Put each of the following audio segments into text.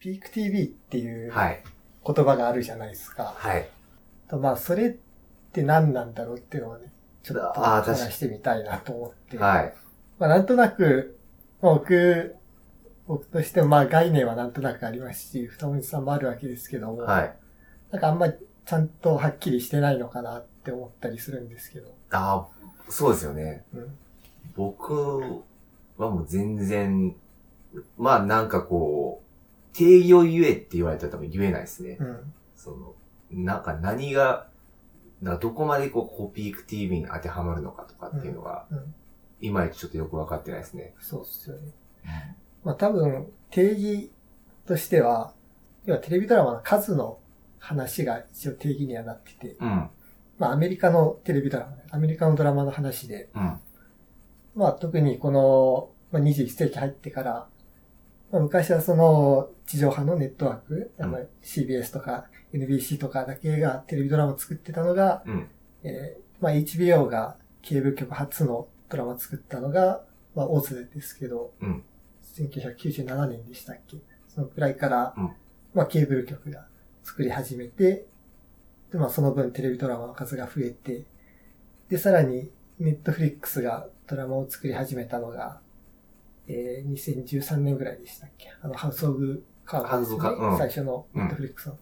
ピーク TV っていうはい。言葉があるじゃないですか。はい。とまあ、それって何なんだろうっていうのをね、ちょっと話してみたいなと思って。はい。まあ、なんとなく、まあ、僕、僕としてもまあ概念はなんとなくありますし、二文字さんもあるわけですけども、はい。なんかあんまりちゃんとはっきりしてないのかなって思ったりするんですけど。ああ、そうですよね。うん。僕はもう全然、まあなんかこう、定義を言えって言われたら多分言えないですね。うん。その、なんか何が、なんかどこまでこう、コピーク TV に当てはまるのかとかっていうのが、うん。いまいちちょっとよくわかってないですね。そうっすよね。まあ多分、定義としては、要はテレビドラマの数の話が一応定義にはなってて、うん。まあアメリカのテレビドラマね、アメリカのドラマの話で、うん。まあ特にこの、まあ、21世紀入ってから、まあ、昔はその地上波のネットワーク、うんまあ CBS とか NBC とかだけがテレビドラマを作ってたのが、うん。えーまあ HBO がケーブル局初のドラマを作ったのが、まあオズですけど、うん。1997年でしたっけ？そのくらいから、うんまあケーブル局が作り始めて、で、まあその分テレビドラマの数が増えて、で、さらにネットフリックスがドラマを作り始めたのが、えー、2013年ぐらいでしたっけ？あの、ハウスオブカードね。ハウスオブカードうん最初のネットフリックスの。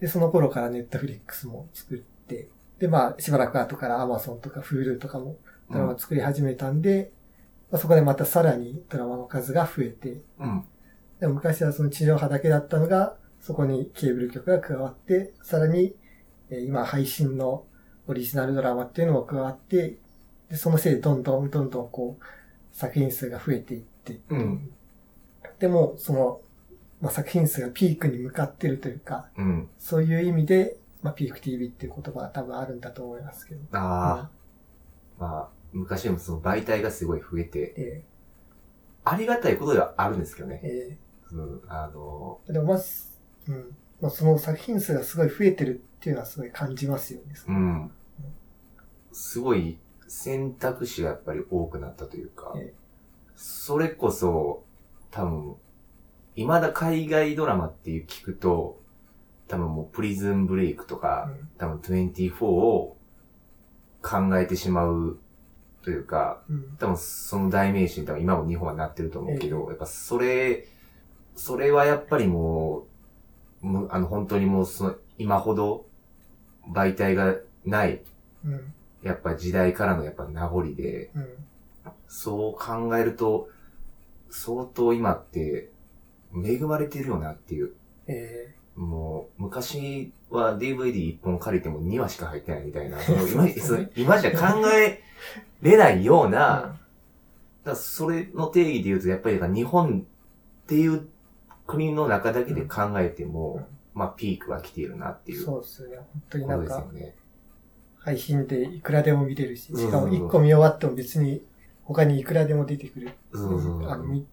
で、その頃からネットフリックスも作って、で、まあしばらく後からアマゾンとか Hulu とかもドラマを作り始めたんで、まあ、そこでまたさらにドラマの数が増えて、うん。でも昔はその地上波だけだったのが、そこにケーブル局が加わって、さらに、えー今配信のオリジナルドラマっていうのも加わって、で、そのせいでどんどんどんどんこう、作品数が増えていって、うんでも、その、まあ、作品数がピークに向かってるというか、うん。そういう意味で、まあ、ピーク TV っていう言葉が多分あるんだと思いますけど。ああ、まあ、昔でもその媒体がすごい増えて、えありがたいことではあるんですけどね。ーえうん、あの、ーでもまず、うん。まあ、その作品数がすごい増えてるっていうのはすごい感じますよね。うん。すごい選択肢がやっぱり多くなったというかええ、それこそ、多分、未だ海外ドラマっていう聞くと、多分もうプリズンブレイクとか、多分24を考えてしまうというか、うん。うん。多分その代名詞に多分今も日本はなってると思うけど、やっぱそれ、それはやっぱりもう、むあの本当にもうその今ほど媒体がない、うん。やっぱ時代からのやっぱ名残で、うん。そう考えると、相当今って恵まれてるよなっていう。えもう、昔は DVD1 本借りても2話しか入ってないみたいな、今今じゃ考えれないようー、な、だからそれの定義で言うと、やっぱり日本っていう国の中だけで考えても、うんまあピークは来ているなっていうこそうですよね。本当にとなんか、ですよね。配信でいくらでも見れるし、うん。しかも一個見終わっても別に他にいくらでも出てくる。あの見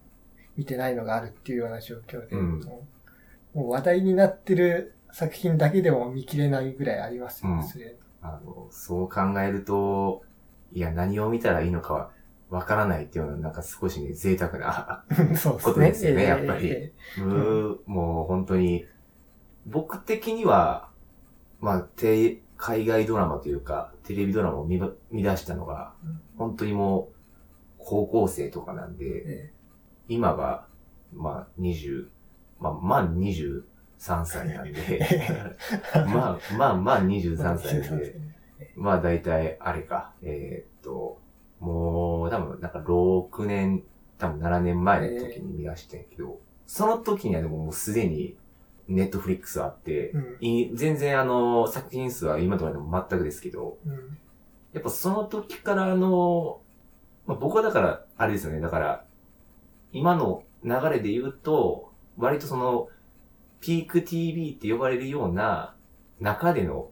見てないのがあるっていうような状況で、うん。もう話題になってる作品だけでも見切れないぐらいありますよね、うん。それ。あの、そう考えると、いや、何を見たらいいのかはわからないっていうのは、なんか少しね、贅沢な。ことですよねええやっぱり。もう本当に、僕的には、まあ、て海外ドラマというか、テレビドラマを見ば見出したのがうん、本当にもう、高校生とかなんで、え今が、まあ、20、まあ、まあ、23歳なんで、まあ、まあ、まあ、え23歳なんで、まあ、大体、あれか、えーっと、もう、多分、なんか、6年、多分7年前の時に見出してんけど、その時にはでももうすでに、ネットフリックスあって、うん。い全然あの、作品数は今とかでも全くですけど、うん。やっぱその時からあの、まあ、僕はだから、あれですよね、だから、今の流れで言うと、割とその、ピーク TV って呼ばれるような中での、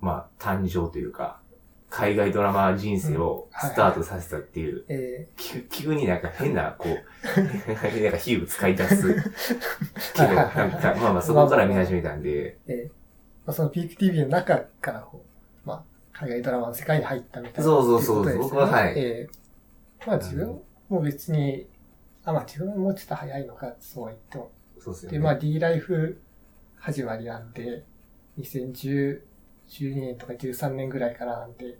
まあ、誕生というか、海外ドラマ人生をスタートさせたっていう、え急急になんか変な、こう、なんか比喩使い出す。けど、なんか、まあまあそこから見始めたんで、ええ。えまあ、そのピーク TV の中からこう、まあ、海外ドラマの世界に入ったみたいな。そうそうそう僕ははい。ええ。まあ自分も別に、あ、まあ自分はもうちょっと早いのか、そうは言っても。そうですよね。で、まあ D ライフ始まりなんで、2010、12年とか13年ぐらいからなんで、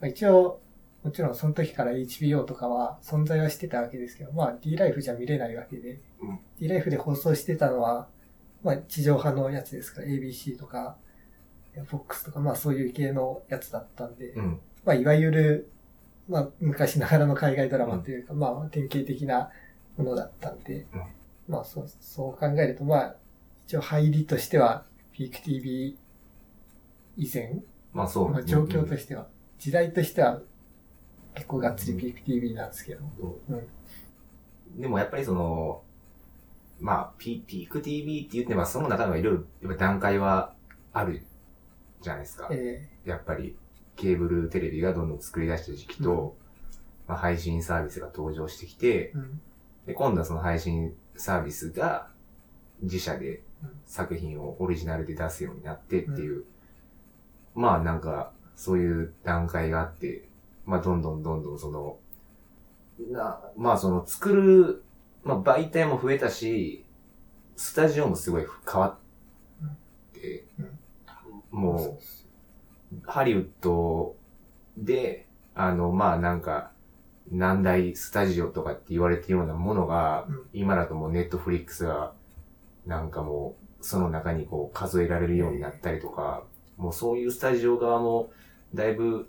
まあ、一応、もちろんその時から HBO とかは存在はしてたわけですけど、まあ D ライフじゃ見れないわけで、うん。D ライフで放送してたのは、まあ地上波のやつですから、ABC とか、FOX とか、まあそういう系のやつだったんで、うん。まあいわゆる、まあ昔ながらの海外ドラマというか、まあ典型的なものだったんで、うん。まあそう、そう考えると、まあ一応入りとしては、ピーク TV 以前、まあそう。まあ、状況として。は、時代としては結構がっつりピーク TV なんですけど、うん。でもやっぱりその、まあ、ピピーク TV って言って、まあその中でもいろいろ段階はあるじゃないですか。えやっぱりケーブルテレビがどんどん作り出した時期と、まあ、配信サービスが登場してきて、ーうん。で、今度はその配信サービスが自社でうん作品をオリジナルで出すようになってっていう、まあなんかそういう段階があって、まあどんどんどんどんその、な、まあその作る、まあ媒体も増えたし、スタジオもすごい変わって、もう、ハリウッドで、あの、まあなんか、何大スタジオとかって言われてるようなものが、うん。今だともうネットフリックスが、なんかもう、その中にこう数えられるようになったりとか、もうそういうスタジオ側も、だいぶ、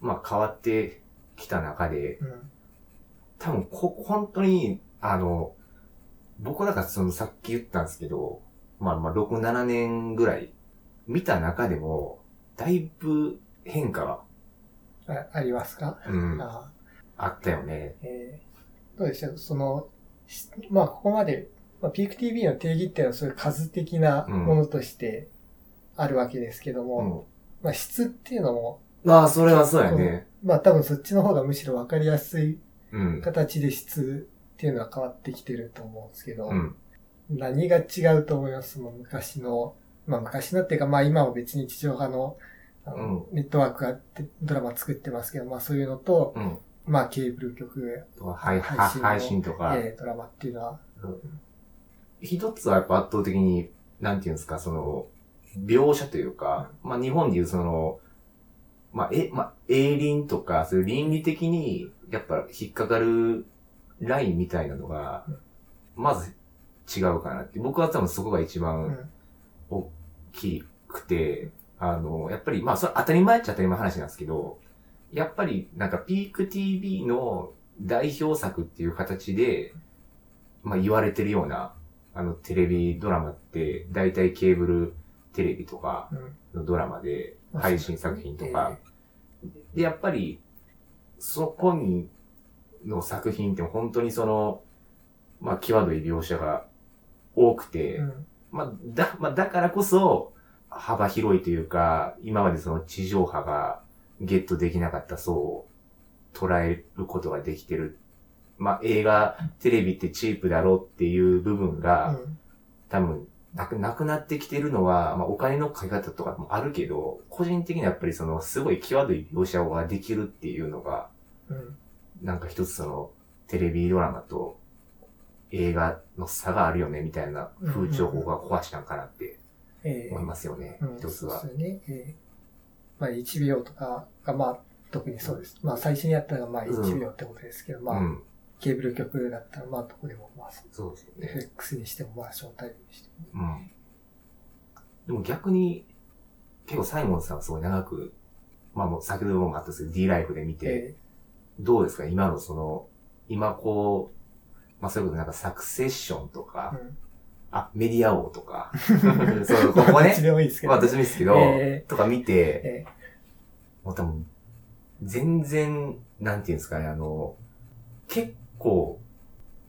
まあ変わってきた中で、うん。多分こ、本当に、あの、僕らそのさっき言ったんですけど、まあまあ6、7年ぐらい見た中でも、だいぶ変化が、あありますか、うん、あ。あったよね。えー。どうでしょうその、しまあ、ここまで、まあ、ピーク TV の定義っていうのはそういう数的なものとしてあるわけですけども、うん。まあ、質っていうのも、ああ、それはそうやね。まあ多分そっちの方がむしろわかりやすいうん。形で質っていうのは変わってきてると思うんですけど、うん。何が違うと思いますその昔の、まあ昔のっていうかまあ今も別に地上波のあの、ネットワークがあってドラマ作ってますけど、まあそういうのと、うん。まあケーブル局、とか配配信の配配信とか、えードラマっていうのは、一つはやっぱ圧倒的に、なんていうんですか、その、描写というか、まあ日本でいうその、まあ、え、まあ、営林とか、そういう倫理的に、やっぱ引っかかるラインみたいなのが、まず違うかなって。僕は多分そこが一う番ん、大きくて、あの、やっぱり、まあ、それ当たり前っちゃ当たり前の話なんですけど、やっぱり、なんか、ピーク TV の代表作っていう形で、まあ、言われてるような、あの、テレビドラマって、大体ケーブルテレビとかうん。のドラマで、まあ配信作品とか、で、やっぱり、そこに、の作品って本当にその、まあ、際どい描写が多くて、うん。まあ、だ、まあ、だからこそ、幅広いというか、今までその地上波がゲットできなかった層を捉えることができてる。まあ、映画、テレビってチープだろうっていう部分が、うん。多分、なく、なくなってきてるのは、まあ、お金のかけ方とかもあるけど、個人的にはやっぱりその、すごい際どい描写ができるっていうのが、うんなんか一つその、テレビドラマと映画の差があるよね、みたいな風潮法が壊したんかなってえー思いますよね、うん一つはそ。うですよね。えーまあ1秒とかがまあ特にそうです。まあ最初にやったのがまあ1秒ってことですけど、まあうん。ケーブル局だったらまあどこでもまあそうですよね。FX にしてもまあショータイムにしても。うん。でも逆に、結構サイモンさんはすごい長く、まあもう先ほどもあったんですけど、D ライフで見て、えどうですか？今のその、今こう、まあそういうことなんかサクセッションとーか、うん。あ、メディア王とか、そう、ここねまあどっち、でもいいですけど、まあ私もいいですけど、えとか見て、え。もう多分、全然、なんていうんですかね、あの、結構、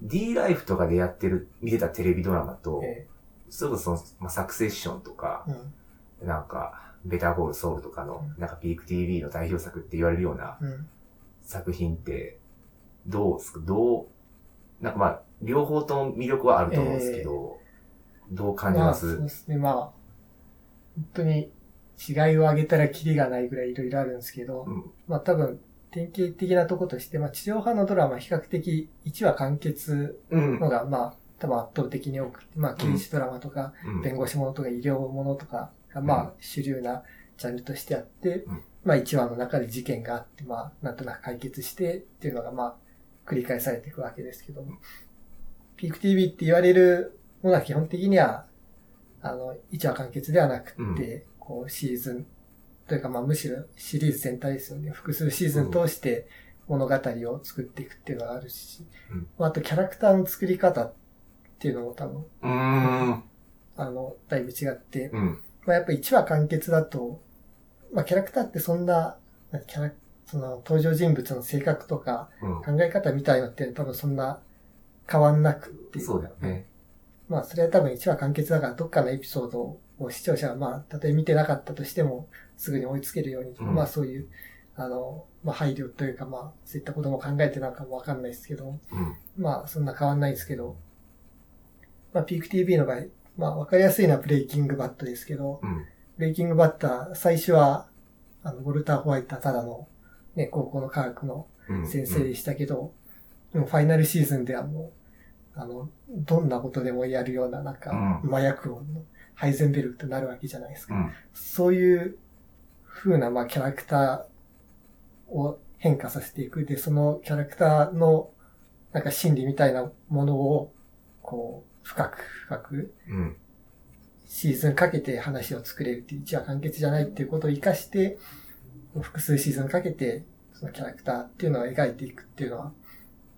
D ライフとかでやってる、見てたテレビドラマと、ーえ。それこそその、まあ、サクセッションとかー、うん。なんか、ベターゴールソウルとかのう、なんかピーク TV の代表作って言われるようなうん。作品って、どうですか？どう、なんかまあ、両方とも魅力はあると思うんですけど、どう感じまあ、ます、そうですね。まあ、本当に違いを挙げたらキリがないぐらいいろいろあるんですけど、うん、まあ多分、典型的なとことして、まあ地上波のドラマ比較的1話完結うん。のが、まあ多分圧倒的に多くて、まあ、刑事ドラマとか、うん。弁護士ものとか医療ものとかが、まあ、主流なジャンルとしてあって、うんまあ、1話の中で事件があって、まあ、なんとなく解決してっていうのが、まあ、繰り返されていくわけですけども。ピーク TV って言われるものは基本的には、あの、1話完結ではなくって、こう、シーズン、というか、まあ、むしろシリーズ全体ですよね。複数シーズン通して物語を作っていくっていうのがあるし、うんまあ、あとキャラクターの作り方っていうのも多分、うーん。あの、だいぶ違って、うん。まあ、やっぱ1話完結だと、まあ、キャラクターってそんな、キャラ、その登場人物の性格とかうん。考え方みたいのって多分そんな変わんなくって。そうだよね。まあ、それは多分1話完結だからどっかのエピソードを視聴者がまあ、たとえ見てなかったとしても、すぐに追いつけるように、うんまあそういう、あの、まあ配慮というかまあ、そういったことも考えてなんかもわかんないですけど、うん。まあそんな変わんないんですけど、まあピーク TV の場合、まあわかりやすいのはブレイキングバットですけど、うん。ブレイキングバッター、最初は、あの、ウォルター・ホワイトはただの、ね、高校の科学のうん。先生でしたけど、でもファイナルシーズンではもう、あの、どんなことでもやるような、なんか、う麻薬王のハイゼンベルグとなるわけじゃないですか。うん。そういう風な、まあ、キャラクターを変化させていく。で、そのキャラクターの、なんか心理みたいなものを、こう、深く深く、うん。シーズンかけて話を作れるっていう、一話完結じゃないっていうことを活かして、複数シーズンかけて、そのキャラクターっていうのを描いていくっていうのは、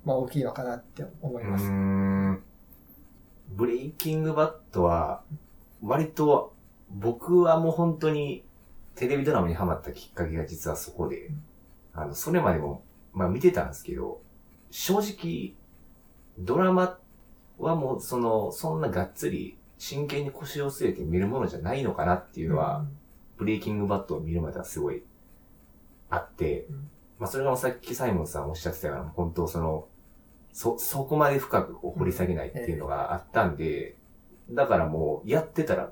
まあ大きいのかなって思いうます。ブレイキングバットは、割と、僕はもう本当にテレビドラマにハマったきっかけが実はそこで、あの、それまでも、まあ見てたんですけど、正直、ドラマはもうその、そんながっつり真剣に腰を据えて見るものじゃないのかなっていうのは、ブレイキングバットを見るまではすごいあって、うん。まあそれがさっきサイモンさんおっしゃってたような、本当その、そ、そこまで深くこう掘り下げないっていうのがあったんで、だからもうやってたら、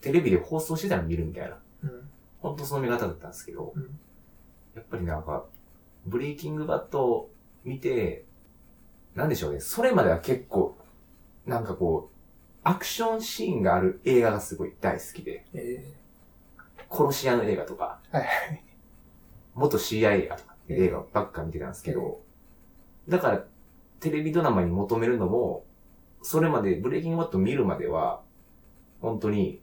テレビで放送してたら見るみたいな、うん、うん本当その見方だったんですけど、うん。やっぱりなんか、ブレイキングバットを見て、なんでしょうね、それまでは結構、なんかこう、アクションシーンがある映画がすごい大好きで、え殺し屋の映画とか、ーはい。はい。元 CIA とかって映画ばっか見てたんですけど、だからテレビドラマに求めるのも、それまでブレイキングバット見るまでは、本当に、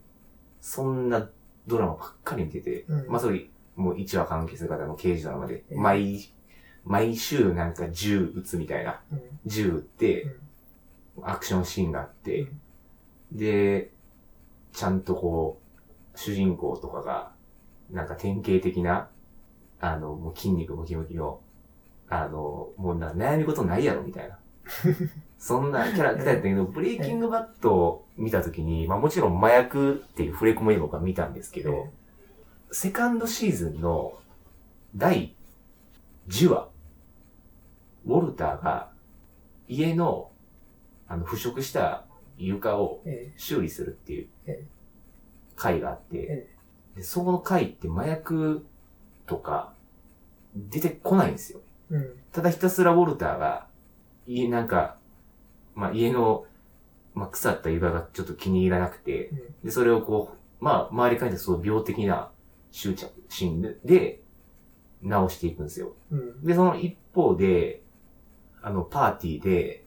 そんなドラマばっかり見てて、うん。まあそれ、もう1話完結型の刑事ドラマで、うん。毎、毎週なんか銃撃つみたいな、うん。銃撃ってう、ん。アクションシーンがあって、で、ちゃんとこう、主人公とかが、なんか典型的な、あの、もう筋肉ムキムキの、あの、もうな悩み事ないやろみたいな。そんなキャラクターやったけど、ブレイキングバットを見たときに、まあもちろん麻薬っていう触れ込み僕は見たんですけど、セカンドシーズンの第10話、ウォルターが家のあの腐食した床をえ修理するっていうえ回があって、えでそこの回って麻薬とか出てこないんですよ。ただひたすらウォルターが家なんか、まあ家の、まあ、腐った床がちょっと気に入らなくて、うん。で、それをこう、まあ、周りから見てそう病的な執着心で、で、直していくんですよ。うん。で、その一方で、あの、パーティーで、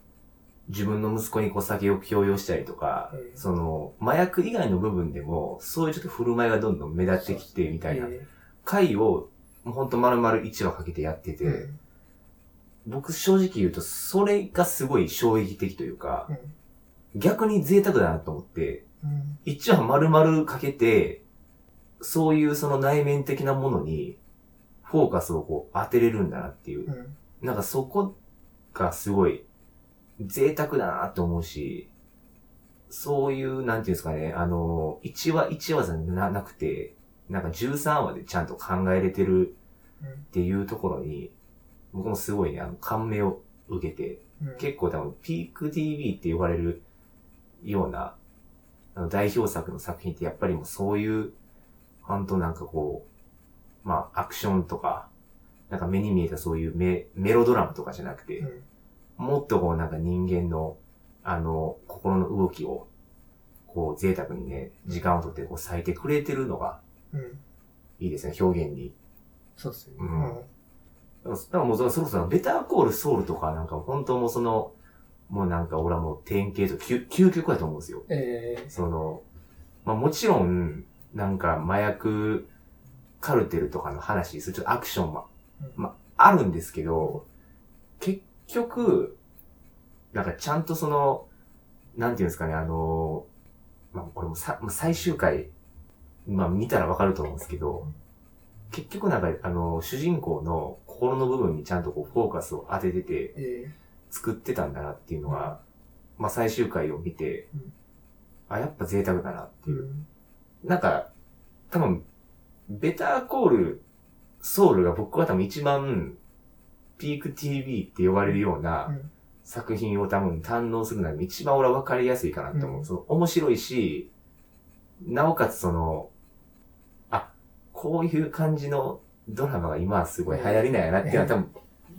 自分の息子にこう酒を強要したりとか、ええその、麻薬以外の部分でも、そういうちょっと振る舞いがどんどん目立ってきて、みたいなえ回を、もうほんと丸々1話かけてやってて、ーうん僕正直言うと、それがすごい衝撃的というかう、ん。逆に贅沢だなと思って、うん。一話丸々かけて、そういうその内面的なものに、フォーカスをこう当てれるんだなっていう。う。ん。なんかそこがすごい贅沢だなと思うし、そういう、なんていうんですかね、あの、1話1話じゃななくて、なんか13話でちゃんと考えれてるっていうところに、僕もすごいね、あの、感銘を受けて、うん結構多分、ピーク TV って呼ばれるような、あの代表作の作品ってやっぱりもうそういう、本当なんかこう、まあ、アクションとか、なんか目に見えたそういうメメロドラマとかじゃなくて、うんもっとこうなんか人間の、あの、心の動きを、こう、贅沢にね、時間をとってこう咲いてくれてるのがうん。いいですね、表現に。そうですね。うんだからもうそろそろベターコールソウルとかなんか本当もうその、もうなんか俺はもう典型と究究極だと思うんですよ。ええ。その、まあもちろん、なんか麻薬カルテルとかの話する、ちょっとアクションは、うん。まああるんですけど、結局、なんかちゃんとその、なんていうんですかね、あの、まあこれもさ最終回、まあ見たらわかると思うんですけど、結局なんかあの、主人公の心の部分にちゃんとこうフォーカスを当ててて、え作ってたんだなっていうのが、まあ最終回を見て、うん。あ、やっぱ贅沢だなっていう。なんか、多分、ベターコール、ソウルが僕は多分一番、ピーク TV って呼ばれるようなうん。作品を多分堪能するのに一番俺は分かりやすいかなと思う。うん。その面白いし、なおかつその、あ、こういう感じのドラマが今はすごい流行りなんやなっていうのは多分、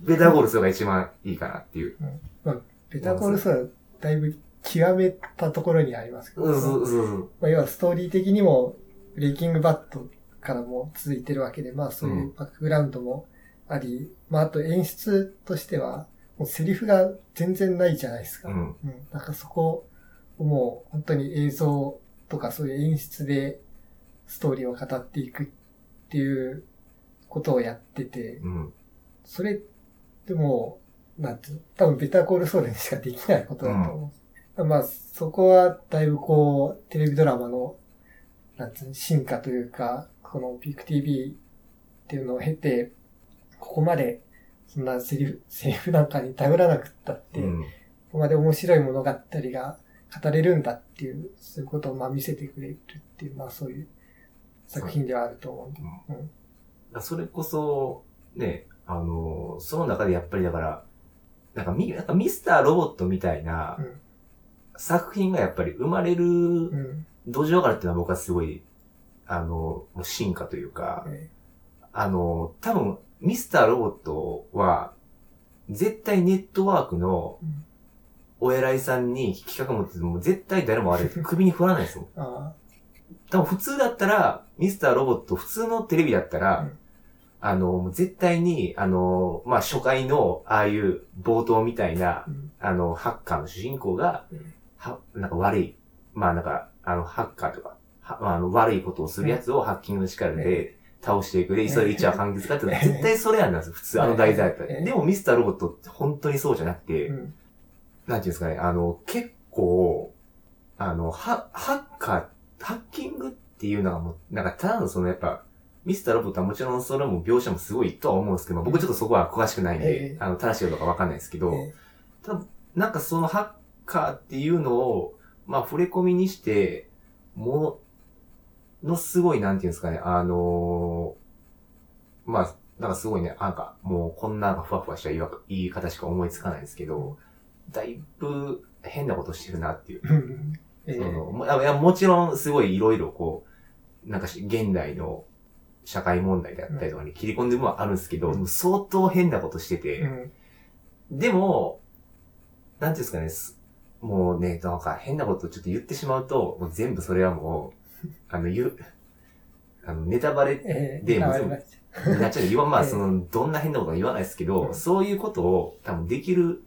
ベターコールソウルが一番いいかなっていう。ベターコールソウルだいぶ極めたところにありますけど、うん、そうそうそう。まあ、要はストーリー的にも、ブレイキングバットからも続いてるわけで、まあそういうバックグラウンドもあり、まああと演出としては、もうセリフが全然ないじゃないですか。うん。うん。なんかそこをもう本当に映像とかそういう演出でストーリーを語っていくっていうことをやってて、うん。それってもう、なんていうの多分ベターコールソウルにしかできないことだと思う。まあ、そこはだいぶこう、テレビドラマの、なんていうの進化というか、このピーク TV っていうのを経て、ここまで、そんなセリフ、セリフなんかに頼らなくったって、うん。ここまで面白い物語が語れるんだっていう、そういうことをまあ見せてくれるっていう、まあそういう作品ではあると思うんで。うんだそれこそ、ね、あの、その中でやっぱりだから、なんかミなんかミスターロボットみたいなうん作品がやっぱり生まれるうん。土壌があるっていうのは僕はすごい、あの、進化というか、えあの、多分、ミスターロボットは、絶対ネットワークのうんお偉いさんに企画持ってても絶対誰もあれ首に振らないですもん。多分普通だったら、ミスターロボット、普通のテレビだったら、うん。あの、絶対に、あの、まあ、初回の、ああいう冒頭みたいなあ、う、ん。あの、ハッカーの主人公がうん、は、なんか悪い、まあ、なんか、あの、ハッカーとか、はあの、悪いことをするやつをハッキングの力で倒していくで、それ一話完結かって絶対それやんなんですよ、普通、あの題材だったら。ええでも、ミスターロボットって本当にそうじゃなくて、うん。なんていうんですかね、あの、結構、あの、ハハッカー、ハッキングっていうのがもう、なんかただのそのやっぱ、ミスターロボットはもちろんそれも描写もすごいとは思うんですけど、僕ちょっとそこは詳しくないんで、ええ。あの、正しいことかわかんないですけど、えなんかそのハッカーっていうのを、まあ、触れ込みにして、ものすごい、なんていうんですかね、あのーまあ、なんかすごいね、なんか、もうこんなふわふわした言いわ言い方しか思いつかないんですけど、だいぶ変なことしてるなっていう。そーのもいやもちろんすごいいろいろこう、なんかし現代の社会問題であったりとかに切り込んでるものはあるんですけど、うん。相当変なことしてて、うん。でも、なんていうんですかね、すもうね、なんか変なことちょっと言ってしまうと、もう全部それはもう、あの、ゆ、あの、ネタバレえーでわかりましたになっちゃう。言わ、まあ、ええ。その、どんな変なことは言わないですけど、うん。そういうことを多分できる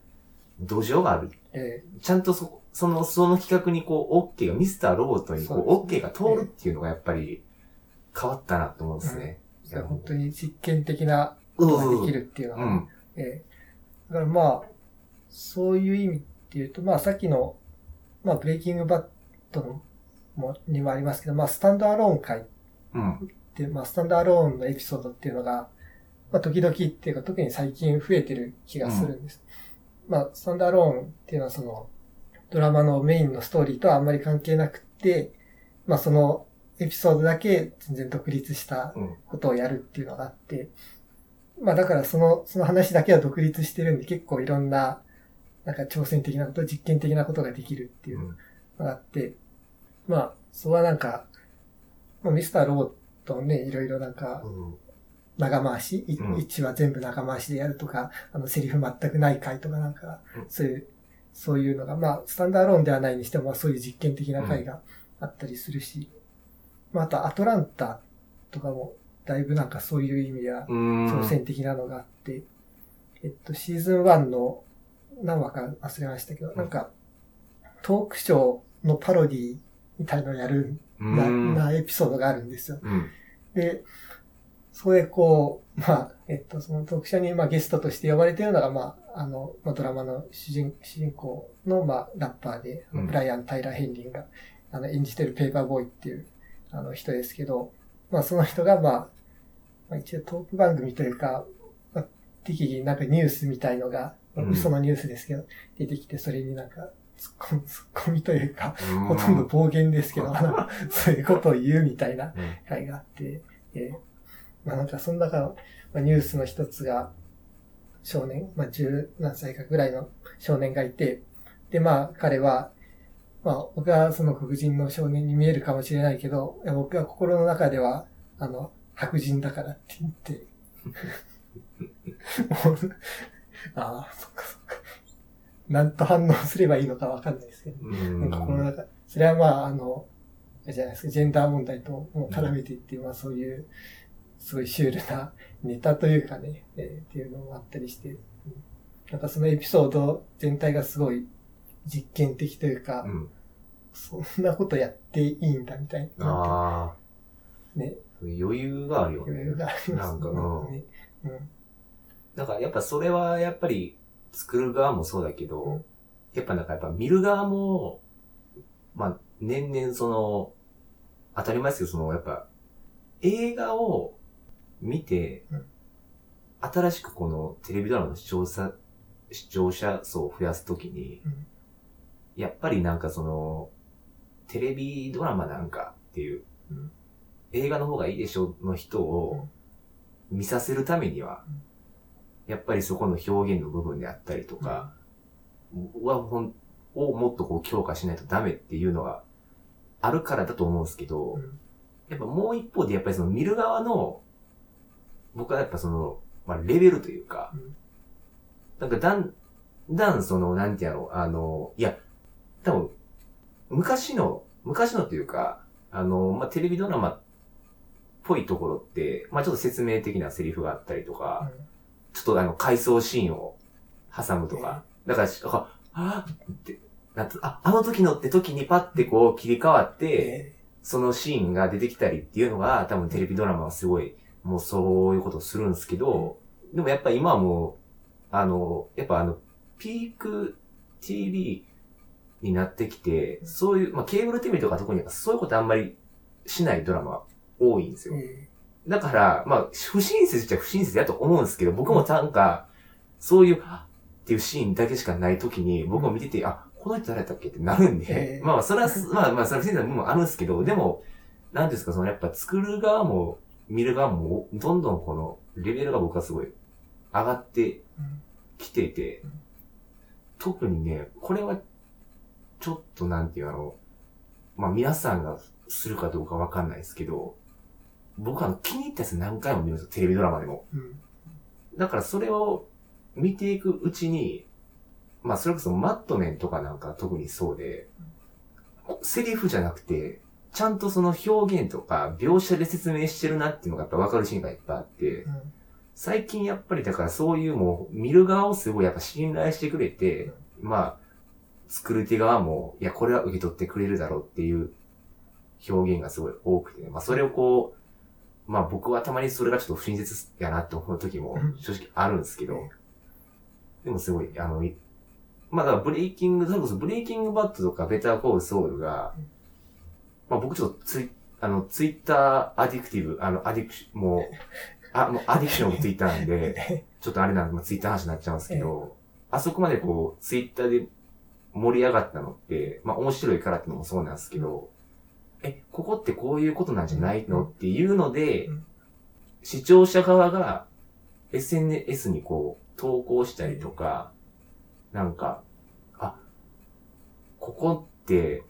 土壌がある。えちゃんとそ、その、その企画にこう、OK が、ミスターロボットにこう、OK が通るっていうのがやっぱり変わったなと思うんですね。ーそれは本当に実験的なうんことができるっていうのは、うん。えーだからまあ、そういう意味っていうと、まあさっきの、まあブレイキングバットのもにもありますけど、まあスタンドアローン会っうん。て、まあスタンドアローンのエピソードっていうのが、まあ時々っていうか特に最近増えてる気がするんです。まあスタンドアローンっていうのはその、ドラマのメインのストーリーとはあんまり関係なくって、まあそのエピソードだけ全然独立したうん。ことをやるっていうのがあって、まあだからその、その話だけは独立してるんで結構いろんな、なんか挑戦的なこと、実験的なことができるっていううん。のがあって、まあ、そこはなんか、まあ、ミスターロボットをね、いろいろなんか、うん長回し、いうん一話全部長回しでやるとか、あの、セリフ全くない回とかなんかうん、そういうそういうのが、まあ、スタンダーローンではないにしても、まあそういう実験的な回があったりするし、まあ、あとアトランタとかも、だいぶなんかそういう意味では。挑戦的なのがあって、えっと、シーズン1の何話か忘れましたけど、なんか、トークショーのパロディみたいのをやるうな。なエピソードがあるんですよ。うん。で、それこう、まあ、えっと、そのトークショーに、まあ、ゲストとして呼ばれているのが、まあ、あの、まあ、ドラマの主人、主人公の、まあ、ラッパーで、うん。ブライアン・タイラー・ヘンリンが、あの、演じてるペーパーボーイっていう、あの、人ですけど、まあ、その人が、まあ、まあ、一応トーク番組というか、まあ、適宜なんかニュースみたいのが、まあうん。嘘のニュースですけど、出てきて、それになんか、ツッコミ、というか、ほほとんど暴言ですけど、そういうことを言うみたいなうん。回があって、えーまあなんかその中の、まあ、ニュースの一つが、少年、まあ十何歳かぐらいの少年がいて、でまあ彼は、まあ僕はその黒人の少年に見えるかもしれないけど、いや僕は心の中では、あの、白人だからって言って、もうああ、そっかそっか。なんと反応すればいいのかわかんないですけど。うん。心の中、それはまあ、あの、じゃないですか、ジェンダー問題とも絡めていって、まあそういう、すごいシュールなネタというかね、えーっていうのもあったりして、うんなんかそのエピソード全体がすごい実験的というか、うん。そんなことやっていいんだみたいな。ね、余裕があるよね。余裕がありますなんかうんね。うんだからやっぱそれはやっぱり作る側もそうだけど、うんやっぱなんかやっぱ見る側も、まあ年々その、当たり前ですけど、そのやっぱ映画を見て、うん。新しくこのテレビドラマの視聴者、視聴者層を増やすときに、うん。やっぱりなんかその、テレビドラマなんかっていう、うん。映画の方がいいでしょの人を見させるためには、やっぱりそこの表現の部分であったりとか、はほんをもっとこう強化しないとダメっていうのがあるからだと思うんですけど、うん。やっぱもう一方でやっぱりその見る側の、僕はやっぱその、まあレベルというか、うん。なんかだんだんその、なんてやろう、あの、いや、多分、昔の、昔のというか、あの、まあテレビドラマっぽいところって、まあちょっと説明的なセリフがあったりとか、ちょっとあの、回想シーンを挟むとか。だからし、あ、あって、なあ、あの時のって時にパッてこう切り替わって、え。そのシーンが出てきたりっていうのが、多分テレビドラマはすごい、もうそういうことをするんですけど、でもやっぱ今はもう、あの、やっぱあの、ピーク TV になってきて、そういう、まあケーブル TV とか特にそういうことあんまりしないドラマ多いんですーよ。えだから、まあ、不親切っちゃ不親切だと思うんですけど、僕もなんか、そういう、あっていうシーンだけしかないときに、僕も見てて、あ、この人誰だっけってなるんで、ええまあ、それは、まあまあ、それは不親切な部分もあるんですけど、でも、なんですか、そのやっぱ作る側も、見る側も、どんどんこの、レベルが僕はすごい、上がってきてて、特にね、これは、ちょっとなんていうあの、まあ皆さんがするかどうかわかんないですけど、僕は気に入ったやつ何回も見るんですよ、テレビドラマでも。だからそれを見ていくうちに、まあそれこそマットメンとかなんか特にそうで、セリフじゃなくて、ちゃんとその表現とか描写で説明してるなっていうのがやっぱ分かるシーンがいっぱいあって、うん最近やっぱりだからそういうもう見る側をすごいやっぱ信頼してくれて、まあ、作る手側も、いや、これは受け取ってくれるだろうっていう表現がすごい多くてね。まあそれをこう、まあ僕はたまにそれがちょっと不親切やなって思う時も正直あるんですけど、でもすごい、あの、いまあだからブレイキング、それこそブレイキングバットとかベターコールソウルが、まあ僕ちょっとツイあの、ツイッターアディクティブ、あの、アディクション、もう、あ、もうアディクションもツイッターなんで、ちょっとあれなんで、まあ、ツイッターの話になっちゃうんですけど、あそこまでこう、ツイッターで盛り上がったのって、まあ面白いからってのもそうなんですけど、え、ここってこういうことなんじゃないのっていうのでうん、視聴者側が SNS にこう、投稿したりとか、なんか、あ、ここって、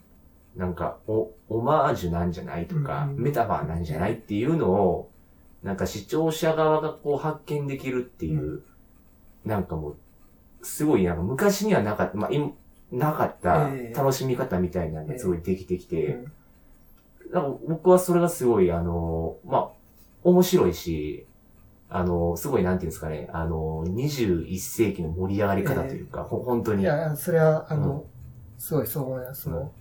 なんか、お、オマージュなんじゃないとか、うん。メタファーなんじゃないっていうのを、なんか視聴者側がこう発見できるっていう、なんかもう、すごいなんか昔にはなかった、まあ、今なかったええ。楽しみ方みたいなのがすごいできてきて、うん。なんか僕はそれがすごい、あの、まあ、面白いし、あの、すごいなんていうんですかね、あの、21世紀の盛り上がり方というか、ほ本当に。いや、それは、あの、うん。すごいそう思います。その、うん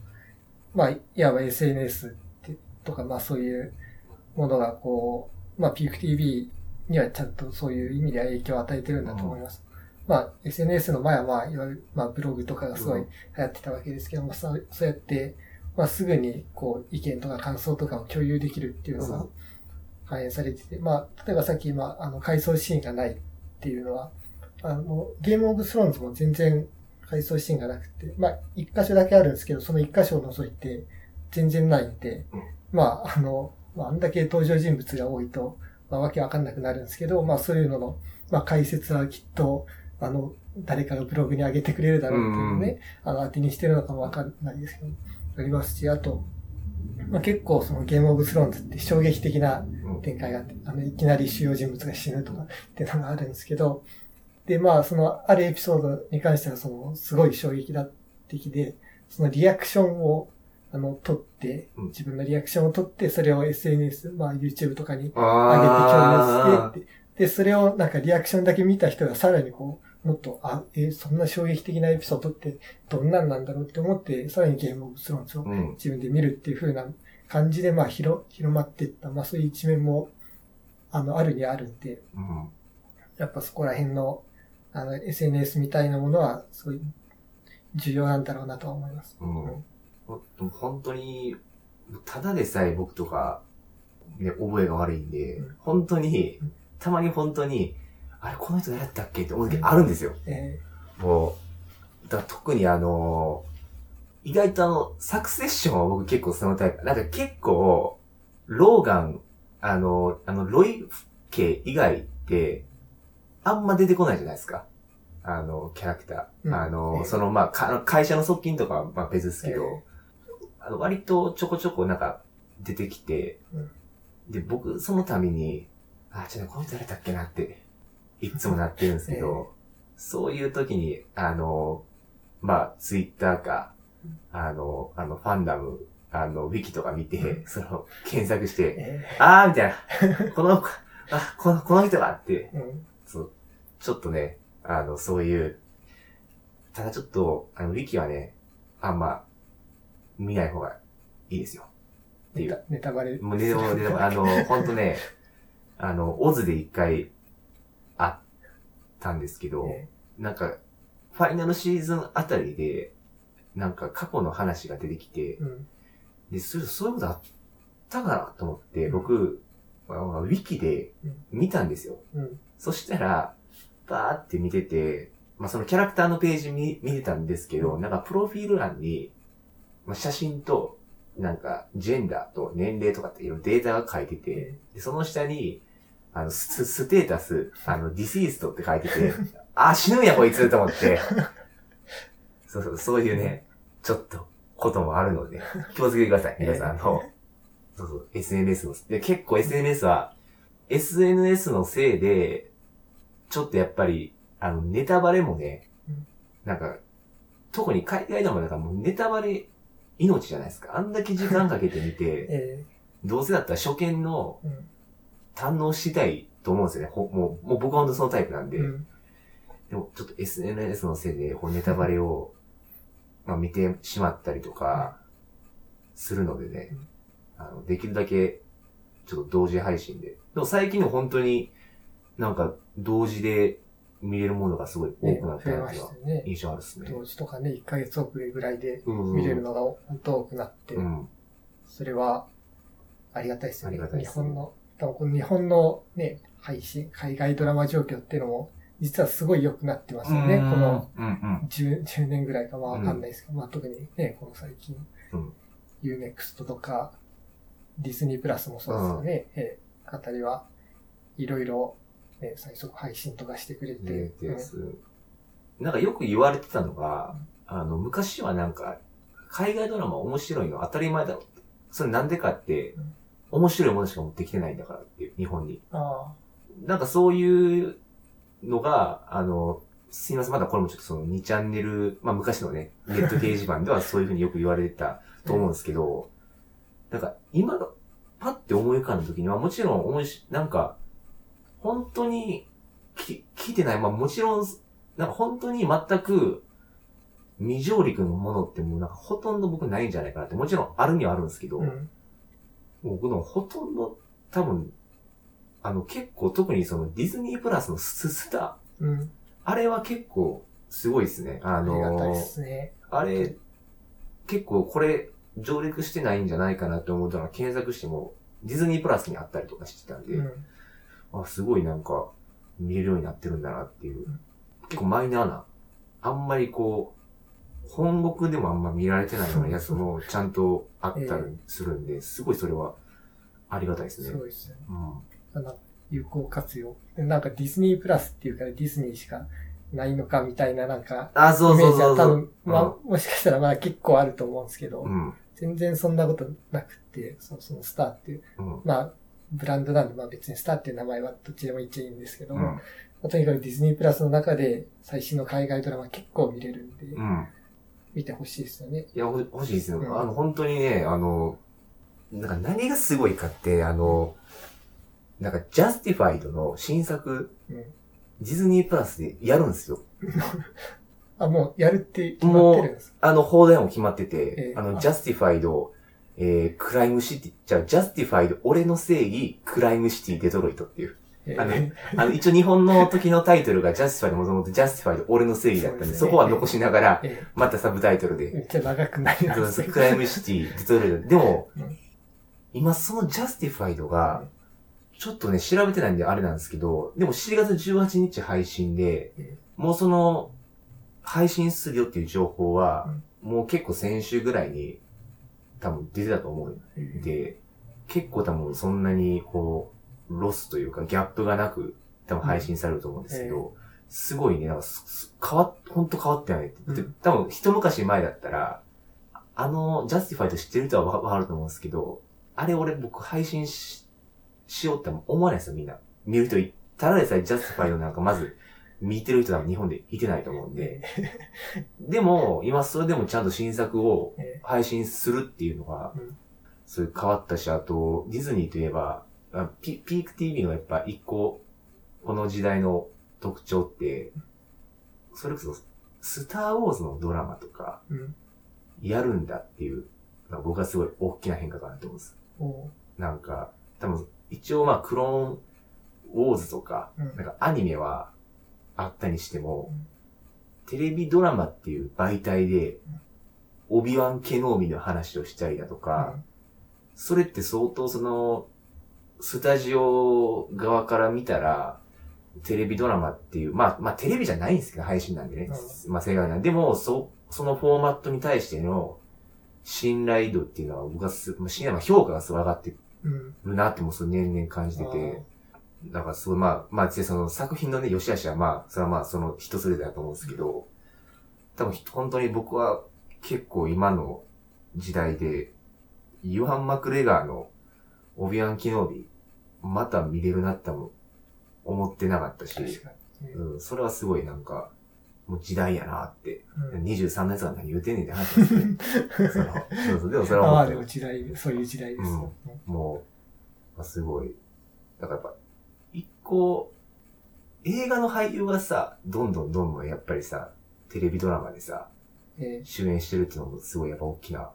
まあ、いわば SNS ってとか、まあそういうものがこう、まあ、ピーク TV にはちゃんとそういう意味では影響を与えてるんだと思います。まあ、SNS の前はまあ、いわゆる、まあ、ブログとかがすごいうん流行ってたわけですけども、そうそうやって、まあ、すぐに、こう、意見とか感想とかを共有できるっていうのがうん反映されてて、まあ、例えばさっき今、あの、回想シーンがないっていうのは、あの、ゲームオブスローンズも全然回想シーンがなくて、まあ、一箇所だけあるんですけど、その一箇所を除いて全然ないんで、うん。まあ、あの、まあ、あんだけ登場人物が多いと、まあ、わけわかんなくなるんですけど、まあ、そういうのの、まあ、解説はきっと、あの、誰かがブログに上げてくれるだろうっていうね、あの、当てにしてるのかもわかんないですけど、ありますし、あと、まあ、結構そのゲームオブスローンズって衝撃的なうん。展開があって、あの、いきなり主要人物が死ぬとかっていうのがあるんですけど、で、まあ、その、あるエピソードに関しては、その、すごい衝撃的で、そのリアクションを、あの、撮ってうん、自分のリアクションを撮って、それを SNS、まあ、YouTube とかに上げて共あ有してで、それをなんかリアクションだけ見た人がさらにこう、もっと、あ、えそんな衝撃的なエピソードってどんなんなんだろうって思って、さらにゲームオブスローンズをーうん。自分で見るっていう風な感じで、まあ、広、広まっていった、まあ、そういう一面も、あの、あるにはあるんで、うん。やっぱそこら辺の、あの、SNS みたいなものは、すごい、重要なんだろうなとは思います。うん。ほ本当に、ただでさえ僕とか、ね、覚えが悪いんで、うん本当にうん、たまに本当に、あれ、この人誰だったっけって思う時あるんですよ。えもう、だ特にあの、意外とあの、サクセッションは僕結構そのタイプ。なんか結構、ローガン、あの、あの、ロイ家以外って、あんま出てこないじゃないですか。あの、キャラクター。うん。あの、ええ。その、まあか、会社の側近とかはまあ別ですけど、えあの、割とちょこちょこなんか出てきて、うん。で、僕、そのために、あ、ちょっとこの人誰だっけなって、いつもなってるんですけど、そういう時に、あの、まあ、ツイッターか、あの、あの、ファンダム、あの、ウィキとか見て、うん。その、検索して、えあーみたいな、この、あ、この、この人がって、えうん。ちょっとね、あの、そういう、ただちょっと、あの、ウィキはね、あんま、見ない方がいいですよ。っていう。ネタネタバレ。もうね、もうね、あの、ほんとね、あの、オズで一回、あったんですけど、えなんか、ファイナルシーズンあたりで、なんか過去の話が出てきてえ、うん。で、それそういうことあったかなと思って、僕、あウィキで見たんですよ。うん。そしたら、バーって見てて、まあ、そのキャラクターのページ見見てたんですけど、なんかプロフィール欄に、まあ、写真と、なんか、ジェンダーと年齢とかっていうデータが書いてて、でその下に、あの、スステータス、あの、ディシーストって書いてて、あ、死ぬんやこいつと思って、そうそう、そういうね、ちょっと、こともあるので、気をつけてください、皆さん。あの、そうそう、SNS の、で、結構 SNS は、SNS のせいで、ちょっとやっぱり、あの、ネタバレもねうん、なんか、特に海外でもなんかもうネタバレ命じゃないですか。あんだけ時間かけて見て、えどうせだったら初見の。堪能したいと思うんですよね。ほもう、もう僕は本当そのタイプなんで。うん。でもちょっと SNS のせいで、こうネタバレを、まあ見てしまったりとか、するのでね、あの、できるだけ、ちょっと同時配信で。でも最近の本当に、なんか、同時で見れるものがすごい多ねくなったなっていうのはしたね。印象あるっすね。同時とかね、1ヶ月遅れぐらいでうん見れるのが本当多くなって、うん。それはありがたいですよね。ありがたいです日本の、多分この日本のね、配信、海外ドラマ状況っていうのも、実はすごい良くなってますよね。このうんうん。10, 10年ぐらいかまあわかんないですけど、まあ特にね、この最近、うん UNEXT とか、ディズニープラスもそうですよね。えーあたりはいろいろ、ね、最速配信とかしてくれて、ねうん。なんかよく言われてたのが、あの、昔はなんか、海外ドラマ面白いの当たり前だろ。それなんでかってうん、面白いものしか持ってきてないんだからっていう、日本に。あなんかそういうのが、あの、すいません、まだこれもちょっとその2チャンネル、まあ昔のね、ネット掲示板ではそういうふうによく言われてたと思うんですけど、なんか今の、パッて思い浮かんだ時にはもちろん思いし、なんか、本当にき聞いてない、まあもちろん、なんか本当に全く未上陸のものってもうなんかほとんど僕ないんじゃないかなって、もちろんあるにはあるんですけど、うん。僕のほとんど多分、あの結構特にそのディズニープラスのススター、うん。あれは結構すごいですね。あので、すね。あれ、結構これ上陸してないんじゃないかなって思うのは検索してもディズニープラスにあったりとかしてたんで、うん。あ、すごいなんか見れるようになってるんだなっていううん。結構マイナーな、あんまりこう、本国でもあんま見られてないようなやつもちゃんとあったりするんで、すごいそれはありがたいですね。そうですよね。うん。あの、有効活用。なんかディズニープラスっていうからディズニーしかないのかみたいななんか、あ、イそうメージは多そうそうそう。分、まあ、もしかしたらまだ結構あると思うんですけど、うん。全然そんなことなくて、そのそのスターっていう、うん。まあ、ブランドなんで、まあ別にスターっていう名前はどっちでもいいっちゃいいんですけど、うん。まあとにかくディズニープラスの中で最新の海外ドラマ結構見れるんで、うん。見てほしいですよね。いや、ほ欲しいですよ。うんあの、本当にね、あの、なんか何がすごいかって、あの、なんか、ジャスティファイドの新作、うん。ディズニープラスでやるんですよ。あ、もうやるって決まってるんですか？あの、邦題も決まってて、ええあの、あジャスティファイド、えー、クライムシティ、じゃあ、ジャスティファイド、俺の正義、クライムシティ、デトロイトっていう。えあのーあの、一応日本の時のタイトルがジャスティファイドもともとジャスティファイド、俺の正義だったんで、そこは残しながら、えまたサブタイトルで。ー、めっちゃ長くなります。そうクライムシティ、デトロイト。でも、うん。今そのジャスティファイドが、ちょっとね、調べてないんであれなんですけど、でも7月18日配信でえ、もうその、配信するよっていう情報は、もう結構先週ぐらいに、多分出てたと思うんえーで、結構多分そんなに、こう、ロスというかギャップがなく、多分配信されると思うんですけど、すごいね、なんか変わっ、ほんと変わったよねって。うんで多分一昔前だったら、あの、ジャスティファイド知ってる人はわわかると思うんですけど、あれ俺僕配信し、しようって思わないですよ、みんな。見る人い、ただでさえジャスティファイドなんかまず、見てる人多分日本でいてないと思うんで。でも、今それでもちゃんと新作をえ配信するっていうのがうん、そういう変わったし、あと、ディズニーといえば、あピピーク TV のやっぱ一個、この時代の特徴って、それこそ、スターウォーズのドラマとか。やるんだっていう、僕はすごい大きな変化かなと思うんです。おなんか、多分、一応まあ、クローンウォーズとか、うんなんかアニメはあったにしてもうん、テレビドラマっていう媒体で、オビワン・ケノービの話をしたりだとか、それって相当その、スタジオ側から見たら、テレビドラマっていう、まあ、まあテレビじゃないんですけど、配信なんでね。まあ正解なんで、でも、そ、そのフォーマットに対しての信頼度っていうのは僕はす、まあ信頼、まあ評価がすごい上がってうん。るなってもうそれ年々感じてて、だからすごいまあ、まあ、実際その作品のね、良し悪しはまあ、それはまあ、その人それぞれだと思うんですけど、多分本当に僕は結構今の時代で、ユハン・マクレガーのオビアン・キノービ、また見れるなっても思ってなかったし。うん、それはすごいなんか、もう時代やなって。うん23のやつが何言うてんねんって話ですね。そのそうそう、でもそれはああ、思ってるでも時代、そういう時代です。うんもう、まあ、すごい。だからやっぱ、一個、映画の俳優がさ、どんどんどんどんやっぱりさ、テレビドラマでさ、えー主演してるっていうのもすごいやっぱ大きな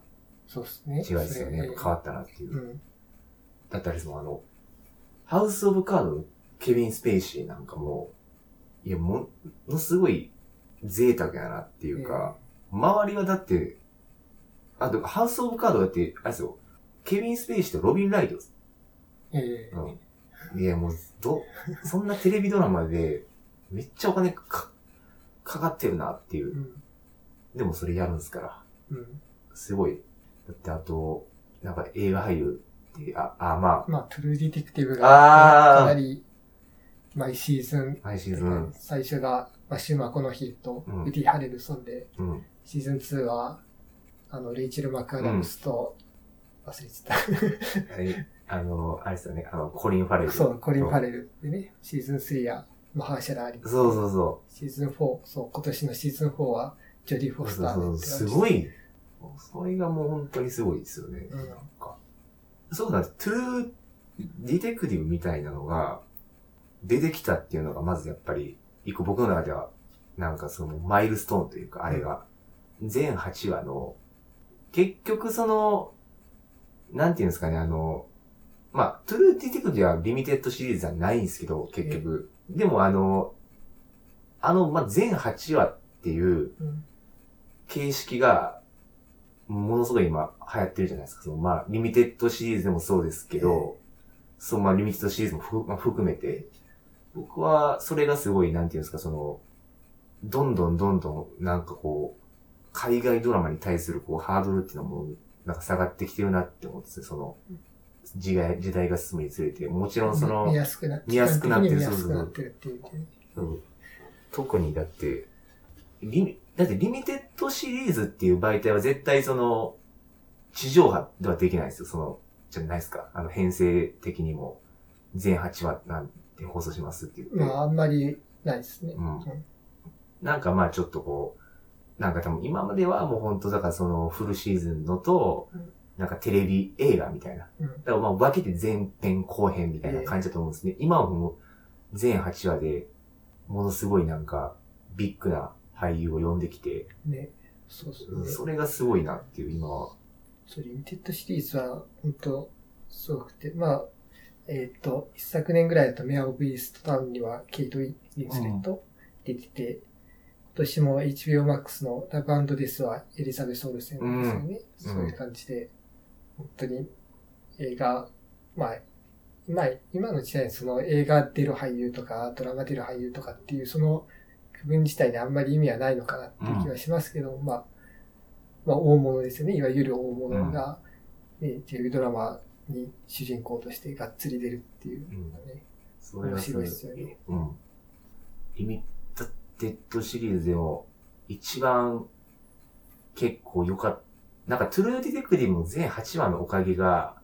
そうですね。違いですよね。やっぱ変わったなっていう。うん。だったりそのあの、ハウス・オブ・カードのケビン・スペイシーなんかも、いや、ものすごい贅沢やなっていうか、周りはだって、あと、ハウス・オブ・カードだって、あれですよ、ケビン・スペイシーとロビン・ライトですえーうん。いや、もう、ど、そんなテレビドラマで、めっちゃお金か、かかってるなっていうう。ん。でもそれやるんですから。うん。すごい。だってあと、なんか映画俳優って、あ、あ、ままあ、トゥルーディテクティブが、かなり、毎シーズン、あ、毎シーズン。最初が、マシュー・マコノヒーとうんウディ・ハレルソンで、うん。シーズン2は、あの、レイチェル・マクアダムスと、忘れてた。あ れ、あの、あれですよね、あの、コリン・ファレル。そう、コリン・ファレルでね、シーズン3は、マハーシャラ・アリ。そうそうそシーズン4、そう、今年のシーズン4は、ジョディ・フう。ォスそうそうターってすご。い。それがもう本当にすごいですよね。うんなんか。そうなんです。トゥルーディテクティブみたいなのが出てきたっていうのがまずやっぱり、一個僕の中では、なんかそのマイルストーンというか、あれが、全8話の、結局その、なんていうんですかね、あの、まあ、トゥルーディテクティブはリミテッドシリーズじゃないんですけど、結局。でもあの、あの、まあ、全8話っていううん形式が、ものすごい今流行ってるじゃないですか。そのまあ、リミテッドシリーズでもそうですけど、そう、まあ、リミテッドシリーズもふ、まあ、含めて、僕はそれがすごい、なんていうんですか、その、どんどんどんどん、なんかこう、海外ドラマに対するこう、ハードルっていうのも、なんか下がってきてるなって思うんですよ。その、時代、時代が進むにつれて。もちろんその見、やすくなって見やすくなってる見やすくなってるっていう。うん特にだって、リミ、だってリミテッドシリーズっていう媒体は絶対その、地上波ではできないですよ。その、じゃないですか。あの、編成的にも、全8話なんて放送しますって言って。まあ、あんまりないですね。うんなんかまあちょっとこう、なんか多分今まではもう本当だからそのフルシーズンのとうん、なんかテレビ映画みたいな。うんだからまあ分けて前編後編みたいな感じだと思うんですね。今はもう全8話で、ものすごいなんかビッグな俳優を呼んできて、ね。そうそうね。それがすごいなっていう今は。そう、リミテッドシリーズは、本当すごくて、まあ、えっ、と、一昨年ぐらいだとメア・オブ・イーストタウンにはケイト・ウィンスレット出てて、今年も HBO Max のラブデスはエリザベス・オルセンですよね。うんそういう感じで、本当に映画、まあ、今、今の時代にその映画出る俳優とか、ドラマ出る俳優とかっていう、その区分自体にあんまり意味はないのかなっていう気はしますけど、まあ、まあ、大物ですよね。いわゆる大物が、ねテレビドラマに主人公としてがっつり出るっていうのがね、それがすごい面白いですよね。うん。リミテッドシリーズでも一番結構良かった。なんかトゥルーディテクティブの全8話のおかげが、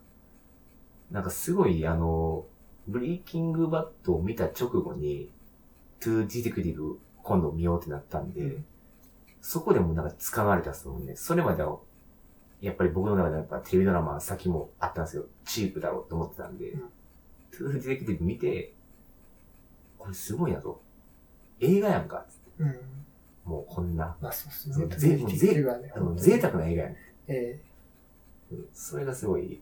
なんかすごいあの、ブレイキングバッドを見た直後に、トゥルーディテクティブ今度見ようってなったんで、うんそこでもなんか掴まれたっすもんね。それまでは、やっぱり僕の中ではやっぱテレビドラマは先もあったんですよ。チープだろうと思ってたんで、うんトゥルーディテクティブ見て、これすごいなと。映画やんか。うん。もうこんな、まあそうですね。ぜ贅沢な映画やん。えうんそれがすごい、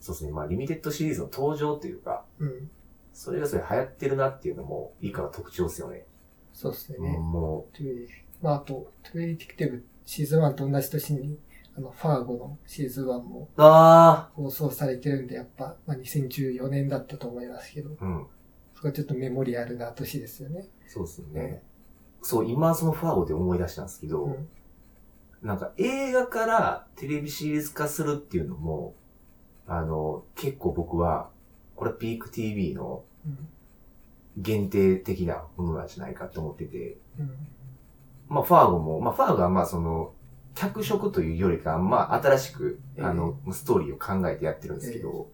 そうですね。まあ、リミテッドシリーズの登場というか、えうん。それがすごい流行ってるなっていうのも、いいから特徴ですよね。そうですね。うんもトゥルーディまああと、トゥルーディテクティブシーズン1と同じ年に、あの、ファーゴのシーズン1もう、あ放送されてるんで、やっぱ、まあ2014年だったと思いますけど、あ、うん。そこはちょっとメモリアルな年ですよね。そうですよね。そう、今そのファーゴで思い出したんですけど、うん。なんか映画からテレビシリーズ化するっていうのも、あの、結構僕は、これはピーク TV のうん。限定的なものなんじゃないかと思ってて、うん。まあ、ファーゴも、まあ、ファーゴはまあ、その、脚色というよりか、まあ、新しく、ええ。あの、ストーリーを考えてやってるんですけど、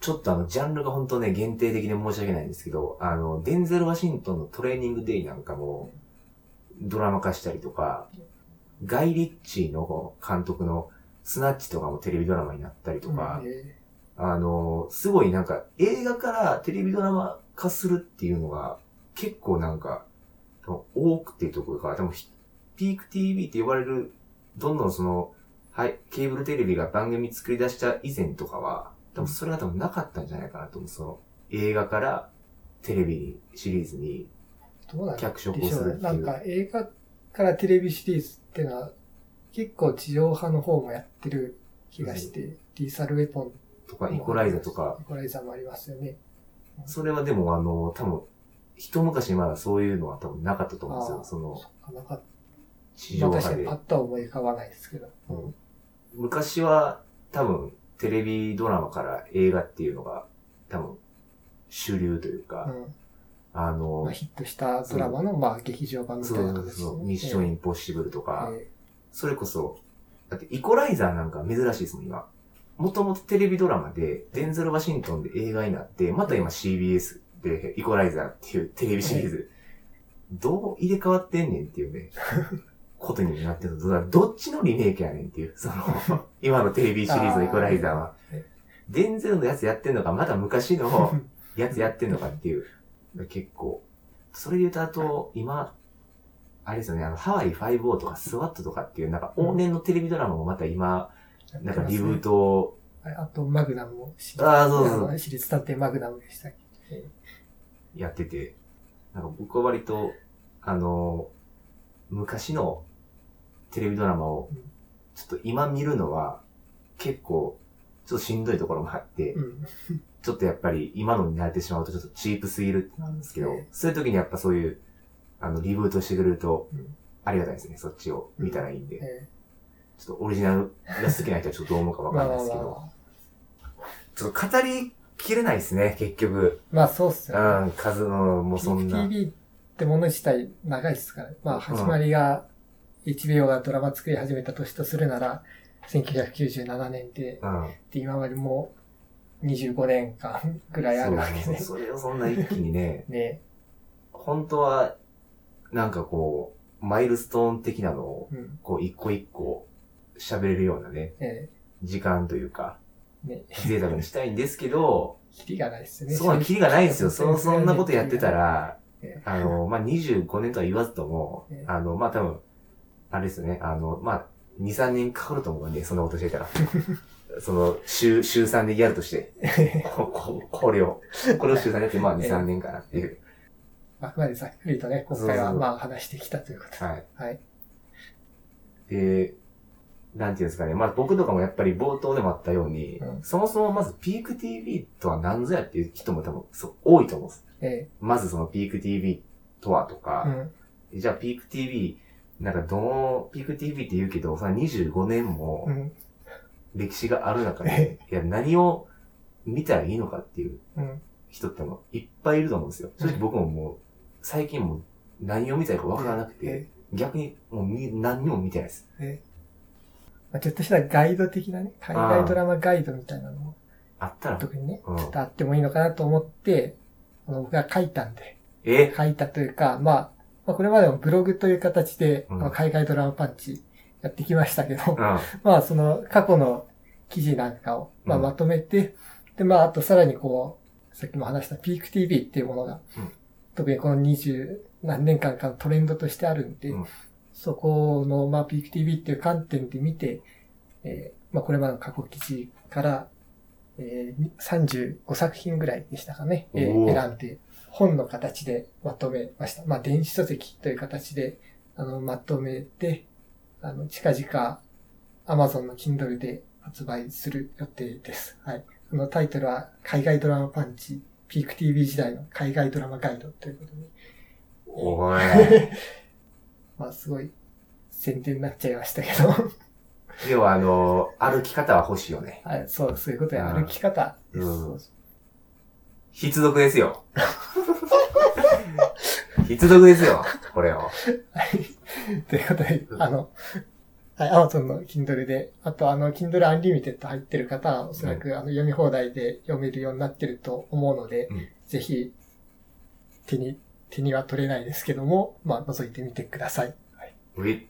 ちょっとあの、ジャンルが本当ね、限定的で申し訳ないんですけど、あの、デンゼル・ワシントンのトレーニングデイなんかも、ドラマ化したりとか、ガイ・リッチーの監督のスナッチとかもテレビドラマになったりとか、うんえあの、すごいなんか映画からテレビドラマ化するっていうのが結構なんか多くてとか、でもひピーク TV って呼ばれる、どんどんその、はい、ケーブルテレビが番組作り出した以前とかは、多分それが多分なかったんじゃないかなと思う。その映画からテレビに、シリーズに脚色を。するっていう。なんか映画からテレビシリーズってのは、結構地上波の方もやってる気がして、リーサルウェポンとか、イコライザとか、イコライザもありますよね。それはでもあの、多分、一昔まだそういうのは多分なかったと思うんですよ。その地た。ま上あ確かにパッ。とは思い浮かばないですけど。うん昔は多分テレビドラマから映画っていうのが多分主流というか、うん。あの、まあ、ヒットしたドラマの、まあ、劇場版みたそいうな形そう、でねミッションインポッシブルとか、えそれこそ、だってイコライザーなんか珍しいですもん、今。もともとテレビドラマで、デンゼル・ワシントンで映画になって、また今 CBS で、イコライザーっていうテレビシリーズ、どう入れ替わってんねんっていうね、ことになってるどどっちのリメイクやねんっていう、その、今のテレビシリーズのイコライザーは。デンゼルのやつやってんのか、まだ昔のやつやってんのかっていう、結構。それで言うと、あと、今、あれですよね、あの、ハワイ5-0とかスワットとかっていう、なんか往年のテレビドラマもまた今、なんかリブートを、ああと、マグナムもシリあーそうそう。あの私立探偵マグナムでしたっけ？えやってて、なんか僕は割と、あの、昔のテレビドラマをうん、ちょっと今見るのは、結構、ちょっとしんどいところもあって、うん。ちょっとやっぱり今のに慣れてしまうとちょっとチープすぎるんですけどえ、そういう時にやっぱそういう、あの、リブートしてくれるとうん、ありがたいですね。そっちを見たらいいんで。えちょっとオリジナルが好きな人はちょっとどう思うかわかんないですけど、まあ。ちょっと語りきれないですね、結局。まあそうっすうよね。ん、数の、もうそんな。TV ってもの自体長いっすから。まあ始まりが、HBO がドラマ作り始めた年とするなら、1997年で、うん。で今までもう25年間ぐらいあるわけで。そうそうそれをそんな一気にね、ね本当は、なんかこう、マイルストーン的なのを、うん。こう、一個一個喋れるようなね、え時間というか、えね贅沢にしたいんですけど、キリがないっすよね。そこはキリがないんですよ。そ、そんなことやってたらえ、あの、まあ、25年とは言わずともええ、あの、まあ、多分、あれですよね、あの、まあ、2、3年かかると思うんで、そんなことしてたら。その、週、週3でやるとして、これを、これを週3でやって、まあ、2、ええ3年かなっていう。あくまでざっくりとね、今回はまあ話してきたということで。はい。はい。で、なんていうんですかね。まあ僕とかもやっぱり冒頭でもあったように、うんそもそもまずピーク TV とは何ぞやっていう人も多分そう多いと思うんです。えまずそのピーク TV とはとえか、うん。じゃあピーク TV、なんかどの、ピーク TV って言うけど、その25年もうん。歴史がある中で、いや何を見たらいいのかっていううん。人ってもいっぱいいると思うんですよ。正直僕ももう、最近もう何を見たいかわからなくて、え。逆にもう見何にも見てないです。え。まあ、ちょっとしたガイド的なね、海外ドラマガイドみたいなのも、あったら、特にね、うん。ちょっとあってもいいのかなと思って、あの僕が書いたんで、え。書いたというか、まあ、まあ、これまでもブログという形で、うん。海外ドラマパンチやってきましたけど、うん。まあ、その過去の記事なんかを、まあ、うんまとめて、で、まあ、あとさらにこう、さっきも話したピーク TV っていうものが、うん特にこの二十何年間かのトレンドとしてあるんで、うんそこの、まあ、ピーク TV っていう観点で見て、えーまあ、これまでの過去記事から、えー、35作品ぐらいでしたかね、えー選んで、本の形でまとめました。まあ、電子書籍という形で、あの、まとめて、あの、近々、Amazon の Kindle で発売する予定です。はい。あの、タイトルは、海外ドラマパンチ、ピーク TV 時代の海外ドラマガイドということで、おい。まあ、すごい宣伝になっちゃいましたけど、要はあの、歩き方は欲しいよね。はい、そう、そういうことや、うん歩き方です。うん必読ですよ。必読ですよ。これを。はい。ということで、あの、はい、Amazon の Kindle で、あとあの、Kindle Unlimited 入ってる方は、おそらく、あの、読み放題で読めるようになってると思うので、うん。ぜひ、手に、手には取れないですけども、まあ、覗いてみてください。はい